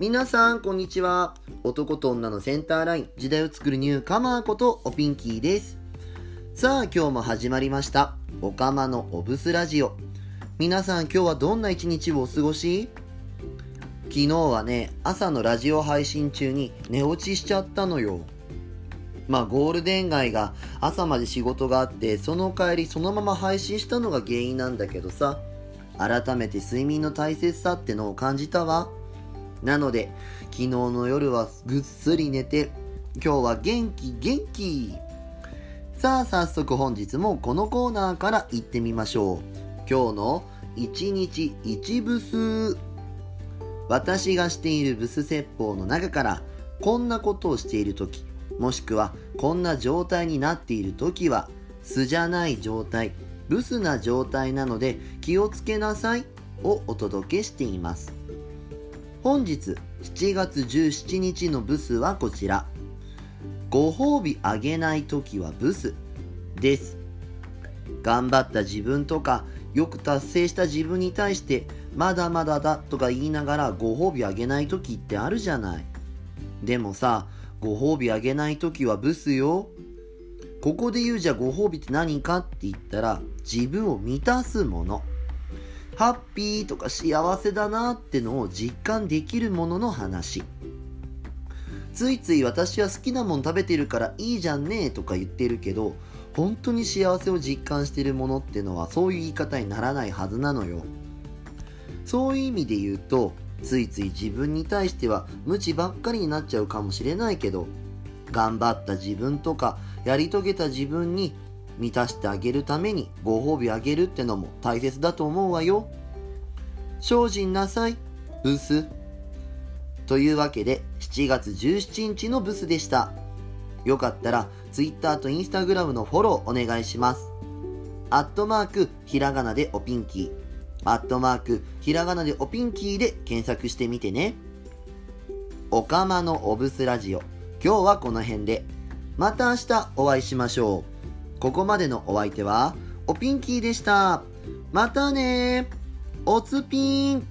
皆さん、こんにちは。男と女のセンターライン、時代を作るニューカマーことおピンキーです。さあ、今日も始まりました。おかまのおブスラジオ。皆さん、今日はどんな一日をお過ごし？昨日はね、朝のラジオ配信中に寝落ちしちゃったのよ。まあ、ゴールデン街が朝まで仕事があって、その帰りそのまま配信したのが原因なんだけどさ、改めて睡眠の大切さってのを感じたわ。なので、昨日の夜はぐっすり寝て、今日は元気元気さあ、早速本日もこのコーナーから行ってみましょう。今日の一日一ブス。私がしているブス説法の中から、こんなことをしているとき、もしくはこんな状態になっているときは、素じゃない状態、ブスな状態なので気をつけなさいをお届けしています。本日7月17日のブスはこちら。ご褒美あげないときはブスです。頑張った自分とか、よく達成した自分に対して、まだまだだとか言いながらご褒美あげないときってあるじゃない。でもさ、ご褒美あげないときはブスよ。ここで言うじゃご褒美って何かって言ったら、自分を満たすもの。ハッピーとか幸せだなってのを実感できるものの話。ついつい私は好きなもん食べてるからいいじゃんねとか言ってるけど、本当に幸せを実感してるものってのはそういう言い方にならないはずなのよ。そういう意味で言うと、ついつい自分に対しては無知ばっかりになっちゃうかもしれないけど、頑張った自分とかやり遂げた自分に満たしてあげるためにご褒美あげるってのも大切だと思うわよ。精進なさい、ブス。というわけで7月17日のブスでした。よかったら Twitter と Instagram のフォローお願いします。アットマークひらがなでおピンキー。アットマークひらがなでおピンキーで検索してみてね。おかまのおブスラジオ。今日はこの辺で。また明日お会いしましょう。ここまでのお相手は、おピンキーでした。またねおつぴーん